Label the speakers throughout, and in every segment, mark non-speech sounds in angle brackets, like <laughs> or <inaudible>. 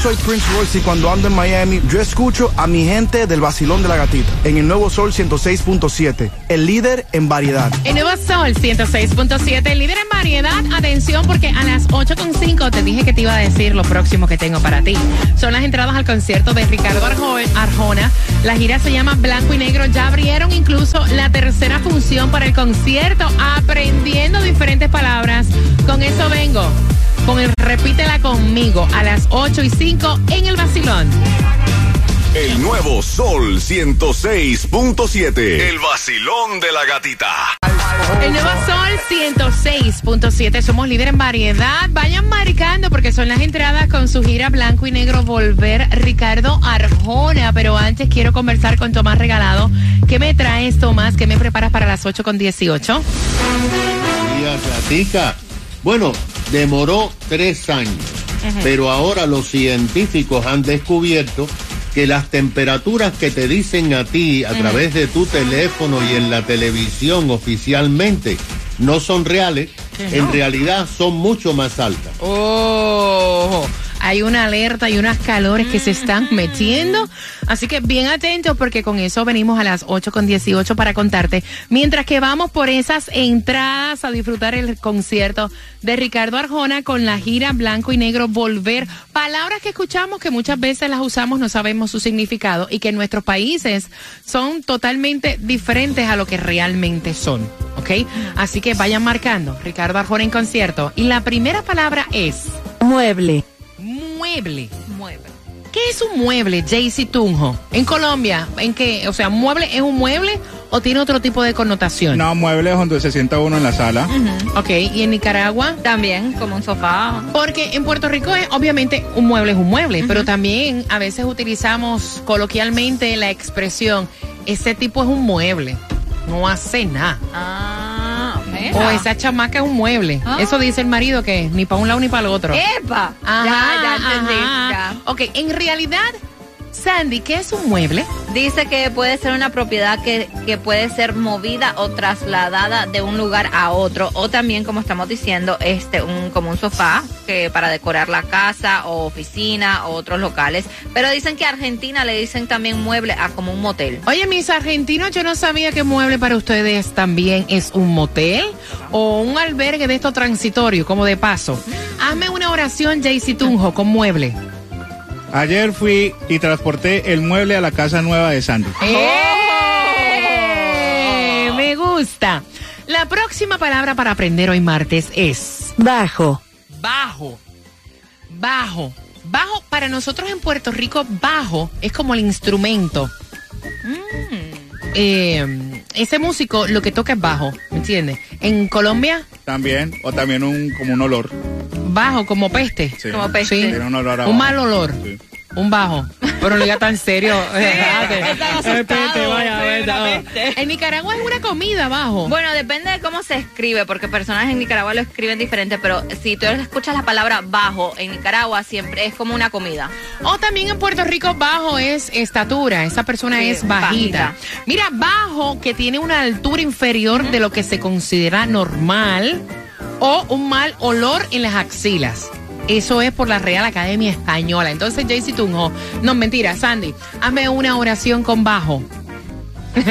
Speaker 1: Soy Prince Royce y cuando ando en Miami, yo escucho a mi gente del vacilón de la gatita en el nuevo Sol 106.7, el líder en variedad.
Speaker 2: El nuevo Sol 106.7, el líder en variedad. Atención, porque a las 8.5 te dije que te iba a decir lo próximo que tengo para ti. Son las entradas al concierto de Ricardo Arjo- Arjona. La gira se llama Blanco y Negro. Ya abrieron incluso la tercera función para el concierto, aprendiendo diferentes palabras. Con eso vengo. Con el repítela conmigo a las 8 y 5 en el vacilón.
Speaker 3: El nuevo Sol 106.7. El vacilón de la gatita.
Speaker 2: El nuevo Sol 106.7. Somos líder en variedad. Vayan marcando porque son las entradas con su gira Blanco y Negro Volver Ricardo Arjona. Pero antes quiero conversar con Tomás Regalado. ¿Qué me traes, Tomás? ¿Qué me preparas para las 8 con 18?
Speaker 4: Días, gatica. Bueno, demoró tres años, pero ahora los científicos han descubierto que las temperaturas que te dicen a ti a través de tu teléfono y en la televisión oficialmente no son reales, en realidad son mucho más altas.
Speaker 2: Oh, hay una alerta y unas calores que se están metiendo. Así que bien atentos porque con eso venimos a las 8 con 18 para contarte. Mientras que vamos por esas entradas a disfrutar el concierto de Ricardo Arjona con la gira Blanco y Negro Volver. Palabras que escuchamos que muchas veces las usamos, no sabemos su significado y que en nuestros países son totalmente diferentes a lo que realmente son. ¿Ok? Así que vayan marcando. Ricardo Arjona en concierto. Y la primera palabra es
Speaker 5: Mueble.
Speaker 2: Mueble. Mueble. ¿Qué es un mueble, Jaycee Tunjo? En Colombia, ¿en qué? O sea, ¿mueble es un mueble o tiene otro tipo de connotación?
Speaker 6: No, muebles donde se sienta uno en la sala.
Speaker 2: Ok, ¿y en Nicaragua?
Speaker 5: También, como un sofá.
Speaker 2: Porque en Puerto Rico, es, obviamente, un mueble es un mueble, pero también a veces utilizamos coloquialmente la expresión, ese tipo es un mueble, no hace nada.
Speaker 5: Ah,
Speaker 2: O esa chamaca es un mueble.
Speaker 5: Ah.
Speaker 2: Eso dice el marido que ni para un lado ni para el otro.
Speaker 5: ¡Epa!
Speaker 2: Ajá,
Speaker 5: ya, ya entendí.
Speaker 2: ajá.
Speaker 5: ya.
Speaker 2: Ok, en realidad, Sandy, ¿qué es un mueble?
Speaker 5: Dice que puede ser una propiedad que, que puede ser movida o trasladada de un lugar a otro. O también, como estamos diciendo, este un como un sofá que para decorar la casa o oficina o otros locales. Pero dicen que a Argentina le dicen también mueble a como un motel.
Speaker 2: Oye, mis argentinos, yo no sabía que mueble para ustedes también es un motel o un albergue de esto transitorio, como de paso. Hazme una oración, Jaycee Tunjo, con mueble.
Speaker 6: Ayer fui y transporté el mueble a la casa nueva de Sandy.
Speaker 2: ¡Eh! Me gusta. La próxima palabra para aprender hoy martes es
Speaker 5: Bajo.
Speaker 2: bajo. Bajo. Bajo, para nosotros en Puerto Rico, bajo es como el instrumento. Eh, ese músico lo que toca es bajo, ¿me entiendes? En Colombia,
Speaker 6: También, o también un como un olor.
Speaker 2: Bajo como peste.
Speaker 6: Sí.
Speaker 5: Como peste.
Speaker 2: Sí.
Speaker 6: Tiene un olor a
Speaker 2: Un
Speaker 6: bajo.
Speaker 2: mal olor.
Speaker 6: Sí.
Speaker 2: Un bajo. Pero no diga tan serio. En Nicaragua es una comida bajo.
Speaker 5: Bueno, depende de cómo se escribe, porque personas en Nicaragua lo escriben diferente, pero si tú escuchas la palabra bajo en Nicaragua, siempre es como una comida.
Speaker 2: O también en Puerto Rico bajo es estatura, esa persona
Speaker 5: Sí,
Speaker 2: es bajita.
Speaker 5: bajita.
Speaker 2: Mira, bajo que tiene una altura inferior de lo que se considera normal o un mal olor en las axilas. Eso es por la Real Academia Española. Entonces, Jaycee Tunjo, no, mentira, Sandy, hazme una oración con bajo. <laughs>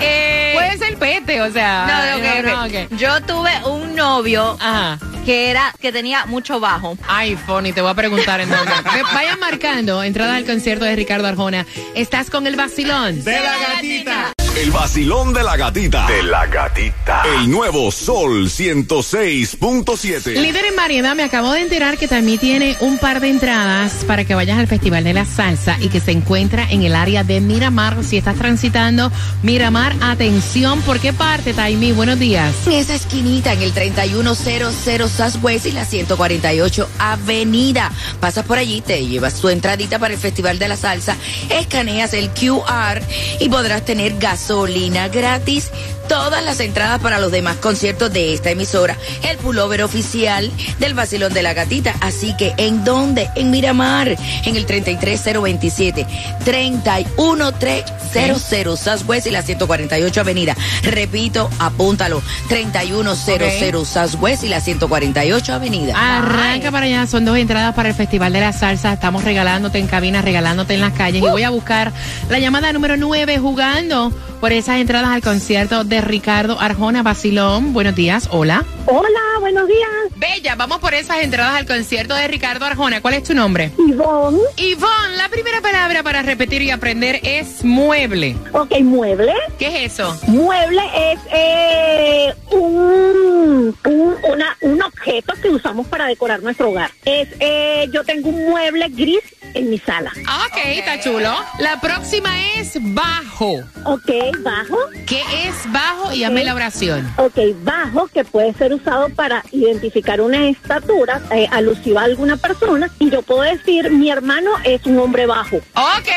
Speaker 5: Eh,
Speaker 2: Puede ser pete, o sea.
Speaker 5: no, ok,
Speaker 2: no,
Speaker 5: ok.
Speaker 2: ok.
Speaker 5: Yo tuve un novio
Speaker 2: Ajá.
Speaker 5: que era que tenía mucho bajo.
Speaker 2: Ay, Fonny, te voy a preguntar en dónde. <laughs> Ve- Vayan marcando entrada al concierto de Ricardo Arjona. Estás con el vacilón.
Speaker 6: De la gatita.
Speaker 3: El vacilón de la gatita. De la gatita. El nuevo Sol 106.7.
Speaker 2: Líder en variedad, me acabo de enterar que también tiene un par de entradas para que vayas al Festival de la Salsa y que se encuentra en el área de Miramar. Si estás transitando Miramar, atención, ¿por qué parte, Taimi? Buenos días.
Speaker 7: En esa esquinita, en el 3100 Southwest y la 148 Avenida. Pasas por allí, te llevas tu entradita para el Festival de la Salsa, escaneas el QR y podrás tener gasolina gratis todas las entradas para los demás conciertos de esta emisora, el pullover oficial del Vacilón de la Gatita. Así que, ¿en dónde? En Miramar, en el 33027, 31300 Southwest y la 148 Avenida. Repito, apúntalo, 3100 Southwest y la 148 Avenida.
Speaker 2: Arranca para allá, son dos entradas para el Festival de la Salsa. Estamos regalándote en cabina, regalándote en las calles. Y voy a buscar la llamada número 9 jugando por esas entradas al concierto de Ricardo Arjona Basilón. Buenos días, hola.
Speaker 8: Hola, buenos días.
Speaker 2: Bella, vamos por esas entradas al concierto de Ricardo Arjona. ¿Cuál es tu nombre?
Speaker 8: Ivonne.
Speaker 2: Ivonne, la primera palabra para repetir y aprender es mueble.
Speaker 8: Ok, mueble.
Speaker 2: ¿Qué es eso?
Speaker 8: Mueble es eh, un, un, una, un objeto que usamos para decorar nuestro hogar. Es, eh, yo tengo un mueble gris en mi sala.
Speaker 2: Ok, está chulo. La próxima es bajo.
Speaker 8: Ok, bajo.
Speaker 2: ¿Qué es bajo? Y hazme la oración.
Speaker 8: Ok, bajo, que puede ser usado para identificar una estatura eh, alusiva a alguna persona. Y yo puedo decir, mi hermano es un hombre bajo.
Speaker 2: Ok,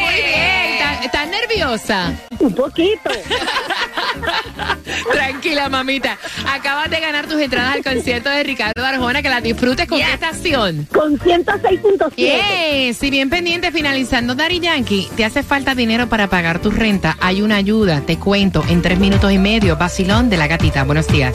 Speaker 2: muy bien. ¿Estás- ¿Estás nerviosa?
Speaker 8: Un poquito. <laughs>
Speaker 2: Tranquila, mamita. Acabas de ganar tus entradas al concierto de Ricardo Arjona. Que las disfrutes con qué estación.
Speaker 8: Con 106.7.
Speaker 2: Yes, si bien pendiente finalizando Dari Yankee, te hace falta dinero para pagar tu renta, hay una ayuda, te cuento, en tres minutos y medio, vacilón de la gatita. Buenos días.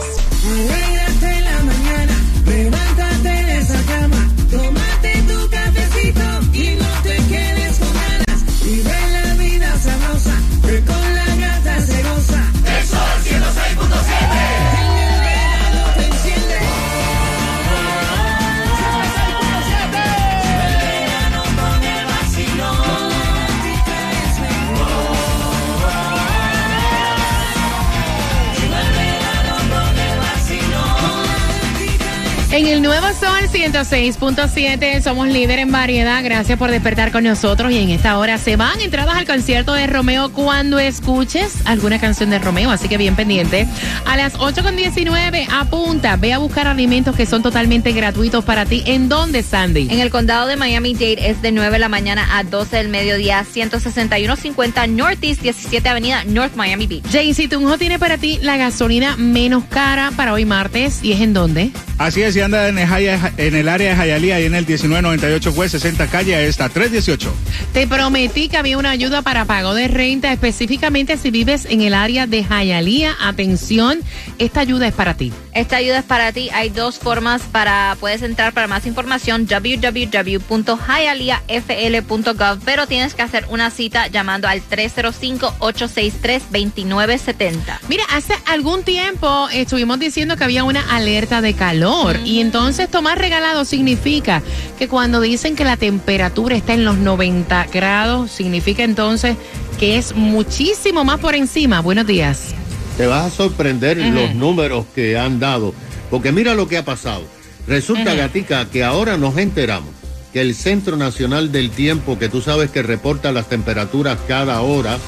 Speaker 9: En el
Speaker 2: Nuevo Sol 106.7 somos líder en variedad. Gracias por despertar con nosotros y en esta hora se van entradas al concierto de Romeo cuando escuches alguna canción de Romeo, así que bien pendiente. A las 8.19 apunta, ve a buscar alimentos que son totalmente gratuitos para ti. ¿En dónde, Sandy?
Speaker 5: En el condado de Miami-Dade es de 9 de la mañana a 12 del mediodía, 16150 Northeast 17 Avenida North Miami Beach.
Speaker 2: Jaycee Tunjo tiene para ti la gasolina menos cara para hoy martes. ¿Y es en dónde?
Speaker 6: Así es, y anda en el, área de Hialeah y en el 1998 West 60 calle a esta 318.
Speaker 2: Te prometí que había una ayuda para pago de renta, específicamente si vives en el área de Hialeah. Atención, esta ayuda es para ti.
Speaker 5: Esta ayuda es para ti. Hay dos formas para, puedes entrar para más información, www.hialeahfl.gov, pero tienes que hacer una cita llamando al 305-863-2970.
Speaker 2: Mira, hace algún tiempo estuvimos diciendo que había una alerta de calor y entonces tomar regalado significa que cuando dicen que la temperatura está en los 90 grados, significa entonces que es muchísimo más por encima. Buenos días.
Speaker 4: Te vas a sorprender los números que han dado. Porque mira lo que ha pasado. Resulta. Gatica, que ahora nos enteramos que el Centro Nacional del Tiempo, que tú sabes que reporta las temperaturas cada hora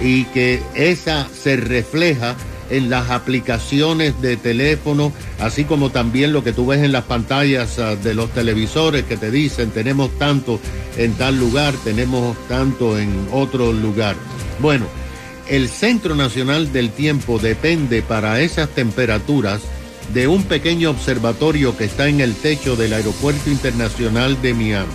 Speaker 4: y que esa se refleja en las aplicaciones de teléfono, así como también lo que tú ves en las pantallas ah, de los televisores que te dicen tenemos tanto en tal lugar, tenemos tanto en otro lugar. Bueno, el Centro Nacional del Tiempo depende para esas temperaturas de un pequeño observatorio que está en el techo del Aeropuerto Internacional de Miami.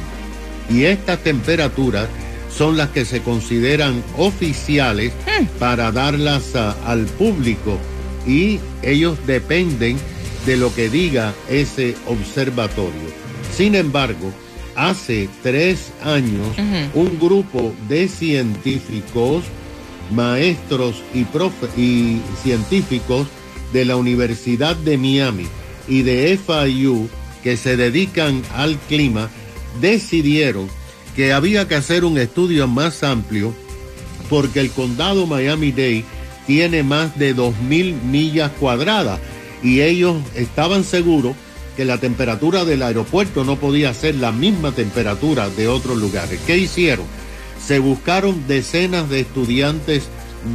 Speaker 4: Y estas temperaturas son las que se consideran oficiales para darlas a- al público y ellos dependen de lo que diga ese observatorio. Sin embargo, hace tres años un grupo de científicos, maestros y, científicos de la Universidad de Miami y de FIU que se dedican al clima decidieron que había que hacer un estudio más amplio porque el condado Miami-Dade tiene más de 2.000 millas cuadradas y ellos estaban seguros que la temperatura del aeropuerto no podía ser la misma temperatura de otros lugares. ¿Qué hicieron? Se buscaron decenas de estudiantes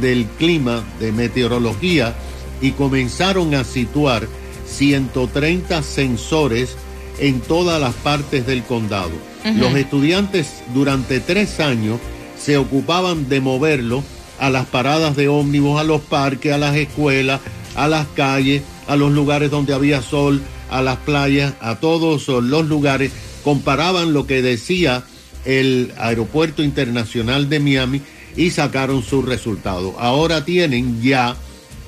Speaker 4: del clima, de meteorología, y comenzaron a situar 130 sensores en todas las partes del condado. Los estudiantes durante tres años se ocupaban de moverlo a las paradas de ómnibus, a los parques, a las escuelas, a las calles, a los lugares donde había sol, a las playas, a todos los lugares. Comparaban lo que decía el Aeropuerto Internacional de Miami y sacaron sus resultados. Ahora tienen ya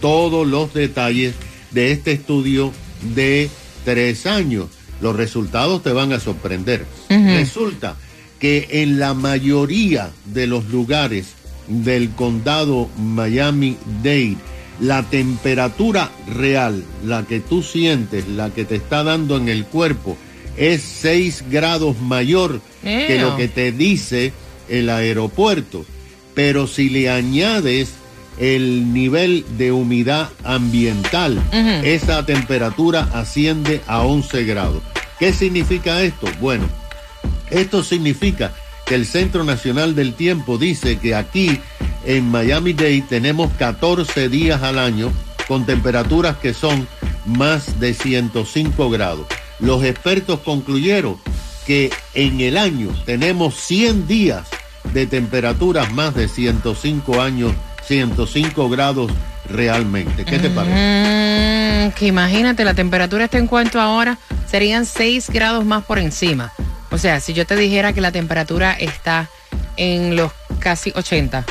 Speaker 4: todos los detalles de este estudio de tres años. Los resultados te van a sorprender. Resulta que en la mayoría de los lugares del condado Miami-Dade, la temperatura real, la que tú sientes, la que te está dando en el cuerpo, es 6 grados mayor que lo que te dice el aeropuerto. Pero si le añades el nivel de humedad ambiental, esa temperatura asciende a 11 grados. ¿Qué significa esto? Bueno, esto significa que el Centro Nacional del Tiempo dice que aquí en Miami-Dade tenemos 14 días al año con temperaturas que son más de 105 grados. Los expertos concluyeron que en el año tenemos 100 días de temperaturas más de 105 años, 105 grados realmente. ¿Qué te parece?
Speaker 2: Mm, que imagínate, la temperatura está en cuanto ahora, serían 6 grados más por encima. O sea, si yo te dijera que la temperatura está en los casi 80.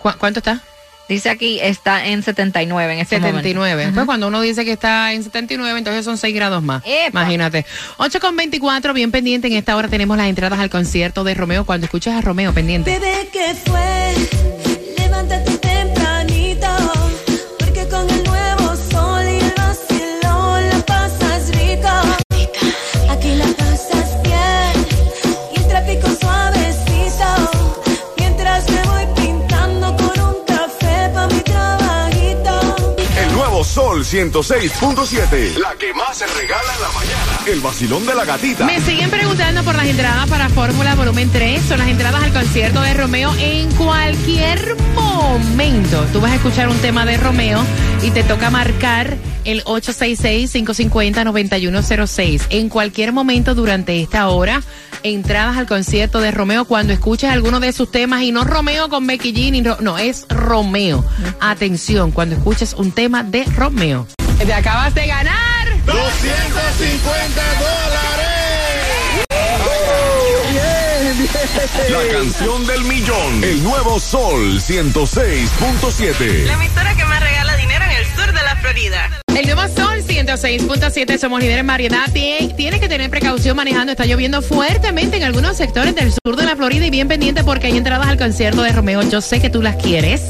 Speaker 2: ¿Cu- ¿Cuánto está?
Speaker 5: Dice aquí, está en 79 en este
Speaker 2: 79.
Speaker 5: momento.
Speaker 2: Pues cuando uno dice que está en 79, entonces son 6 grados más. Imagínate. 8 con 24, bien pendiente. En esta hora tenemos las entradas al concierto de Romeo. Cuando escuches a Romeo, pendiente.
Speaker 9: Bebé, ¿qué fue? Sol
Speaker 3: 106.7. La que más se regala en la mañana. El vacilón de la gatita.
Speaker 2: Me siguen preguntando por las entradas para Fórmula Volumen 3. Son las entradas al concierto de Romeo en cualquier momento. Tú vas a escuchar un tema de Romeo y te toca marcar el 866-550-9106. En cualquier momento durante esta hora, entradas al concierto de Romeo cuando escuches alguno de sus temas y no Romeo con Becky G, ni Ro- no, es Romeo. Atención, cuando escuches un tema de Romeo. Te acabas de ganar
Speaker 4: 250
Speaker 3: La canción del millón. El nuevo Sol 106.7.
Speaker 10: La emisora que más El
Speaker 2: nuevo Sol 106.7, somos líderes en variedad. Tien- Tiene que tener precaución manejando. Está lloviendo fuertemente en algunos sectores del sur de la Florida y bien pendiente porque hay entradas al concierto de Romeo. Yo sé que tú las quieres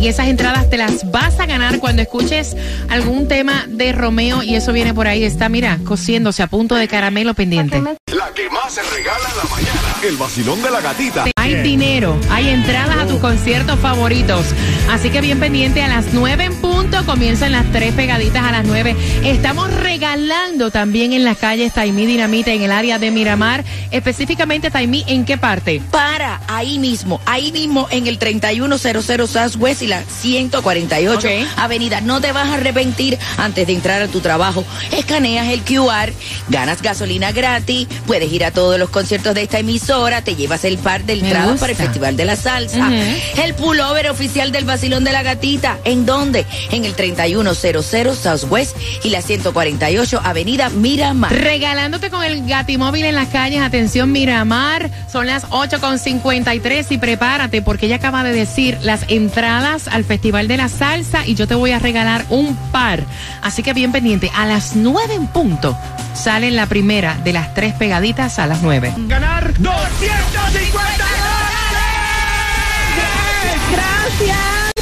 Speaker 2: y esas entradas te las vas a ganar cuando escuches algún tema de Romeo y eso viene por ahí. Está, mira, cociéndose a punto de caramelo pendiente.
Speaker 3: La que más se regala en la mañana. El vacilón de la gatita.
Speaker 2: Hay dinero, hay entradas a tus conciertos favoritos. Así que bien pendiente a las 9 en punto. Comienzan las tres pegaditas a las 9. Estamos regalando también en las calles Taimí Dinamita en el área de Miramar. Específicamente Taimí, ¿en qué parte?
Speaker 7: Para ahí mismo, ahí mismo en el 3100 Southwest y la 148
Speaker 2: Ok.
Speaker 7: Avenida. No te vas a arrepentir antes de entrar a tu trabajo. Escaneas el QR, ganas gasolina gratis, puedes ir a todos los conciertos de esta emisora, te llevas el par de entradas
Speaker 11: gusta.
Speaker 7: para el Festival de la Salsa, el pullover oficial del Basilón de la Gatita. ¿En dónde? En el 3100 Southwest y la 148 Avenida Miramar.
Speaker 2: Regalándote con el Gatimóvil en las calles. Atención, Miramar. Son las 8.53 y prepárate porque ella acaba de decir las entradas al Festival de la Salsa y yo te voy a regalar un par. Así que bien pendiente. A las 9 en punto sale la primera de las tres pegaditas a las 9.
Speaker 9: Ganar 250 Gracias.